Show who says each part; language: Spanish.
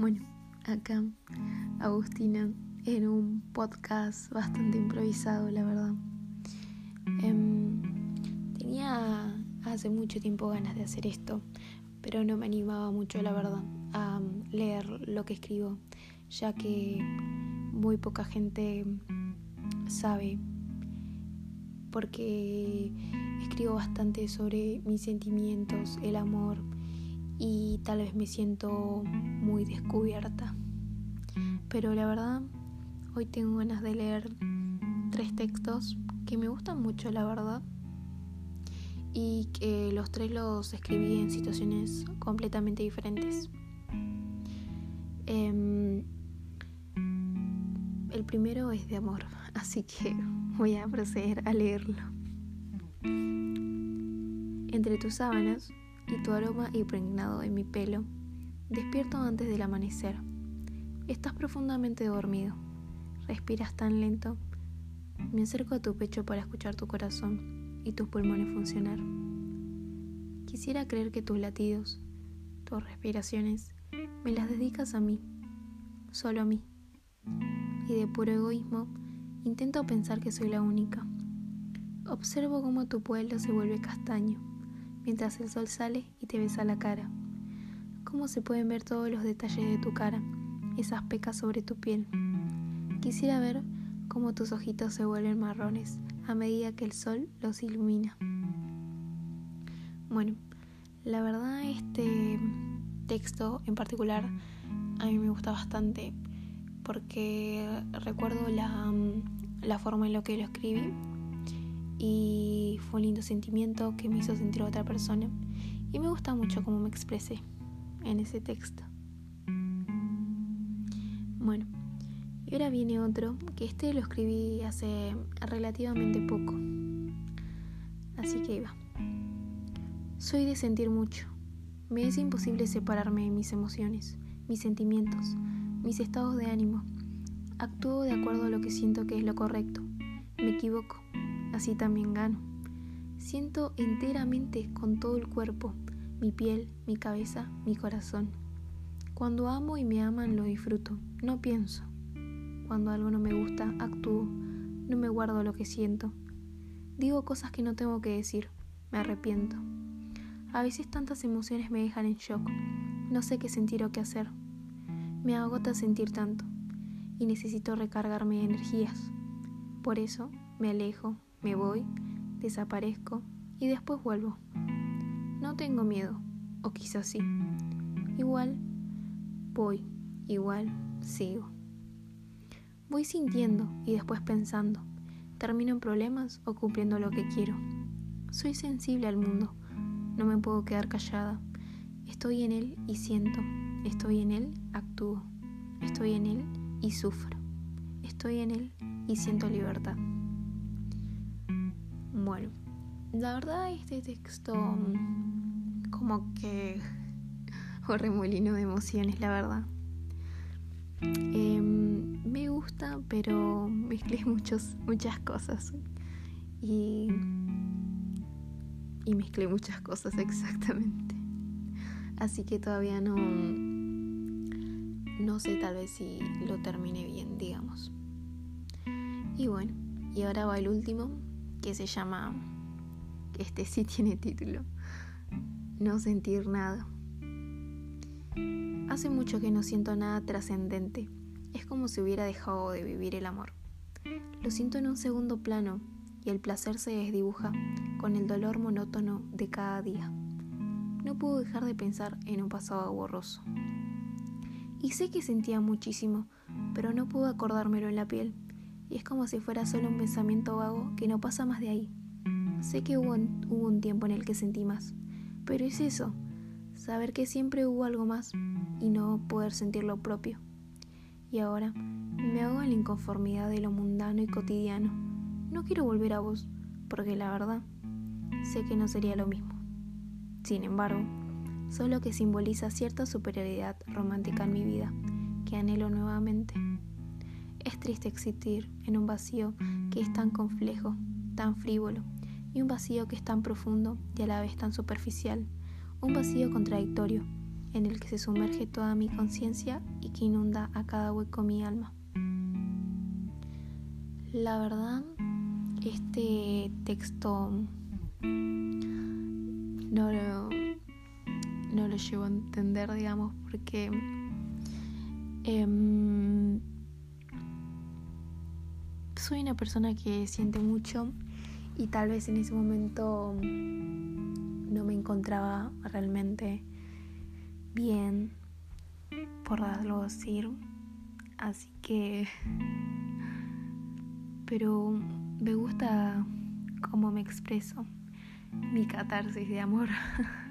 Speaker 1: Bueno, acá Agustina en un podcast bastante improvisado, la verdad. Em, tenía hace mucho tiempo ganas de hacer esto, pero no me animaba mucho, la verdad, a leer lo que escribo, ya que muy poca gente sabe, porque escribo bastante sobre mis sentimientos, el amor, y tal vez me siento muy descubierta. Pero la verdad, hoy tengo ganas de leer tres textos que me gustan mucho, la verdad. Y que los tres los escribí en situaciones completamente diferentes. Em, el primero es de amor, así que voy a proceder a leerlo. Entre tus sábanas y tu aroma impregnado en mi pelo. Despierto antes del amanecer. Estás profundamente dormido. Respiras tan lento. Me acerco a tu pecho para escuchar tu corazón y tus pulmones funcionar. Quisiera creer que tus latidos, tus respiraciones, me las dedicas a mí, solo a mí. Y de puro egoísmo, intento pensar que soy la única. Observo cómo tu pueblo se vuelve castaño mientras el sol sale y te besa la cara. Cómo se pueden ver todos los detalles de tu cara, esas pecas sobre tu piel. Quisiera ver cómo tus ojitos se vuelven marrones a medida que el sol los ilumina. Bueno, la verdad este texto en particular a mí me gusta bastante porque recuerdo la, la forma en la que lo escribí y fue un lindo sentimiento que me hizo sentir a otra persona y me gusta mucho cómo me expresé en ese texto. Bueno, y ahora viene otro, que este lo escribí hace relativamente poco. Así que iba. Soy de sentir mucho. Me es imposible separarme de mis emociones, mis sentimientos, mis estados de ánimo. Actúo de acuerdo a lo que siento que es lo correcto. Me equivoco, así también gano. Siento enteramente con todo el cuerpo, mi piel, mi cabeza, mi corazón. Cuando amo y me aman lo disfruto, no pienso. Cuando algo no me gusta, actúo, no me guardo lo que siento. Digo cosas que no tengo que decir, me arrepiento. A veces tantas emociones me dejan en shock, no sé qué sentir o qué hacer. Me agota sentir tanto y necesito recargarme de energías. Por eso me alejo, me voy, desaparezco y después vuelvo. No tengo miedo, o quizás sí. Igual voy, igual sigo. Voy sintiendo y después pensando. Termino en problemas o cumpliendo lo que quiero. Soy sensible al mundo. No me puedo quedar callada. Estoy en él y siento. Estoy en él, actúo. Estoy en él y sufro. Estoy en él y siento libertad. Bueno, la verdad este texto mm, como que un remolino de emociones, la verdad. Em, me gusta, pero mezclé muchos, muchas cosas. Y, y mezclé muchas cosas exactamente. Así que todavía no, no sé tal vez si lo termine bien, digamos. Y bueno, y ahora va el último, que se llama, este sí tiene título, No sentir nada. Hace mucho que no siento nada trascendente, es como si hubiera dejado de vivir el amor. Lo siento en un segundo plano y el placer se desdibuja con el dolor monótono de cada día. No puedo dejar de pensar en un pasado borroso. Y sé que sentía muchísimo, pero no puedo acordármelo en la piel y es como si fuera solo un pensamiento vago que no pasa más de ahí. Sé que hubo un, tiempo en el que sentí más, pero es eso, saber que siempre hubo algo más y no poder sentir lo propio. Y ahora me hago en la inconformidad de lo mundano y cotidiano. No quiero volver a vos, porque la verdad, sé que no sería lo mismo. Sin embargo, solo que simboliza cierta superioridad romántica en mi vida, que anhelo nuevamente. Es triste existir en un vacío que es tan complejo, tan frívolo, y un vacío que es tan profundo y a la vez tan superficial, un vacío contradictorio, en el que se sumerge toda mi conciencia y que inunda a cada hueco mi alma. La verdad, este texto no lo, no lo llevo a entender, digamos, porque em, soy una persona que siente mucho y tal vez en ese momento no me encontraba realmente bien, por darlo decir. Así que... Pero me gusta cómo me expreso, mi catarsis de amor.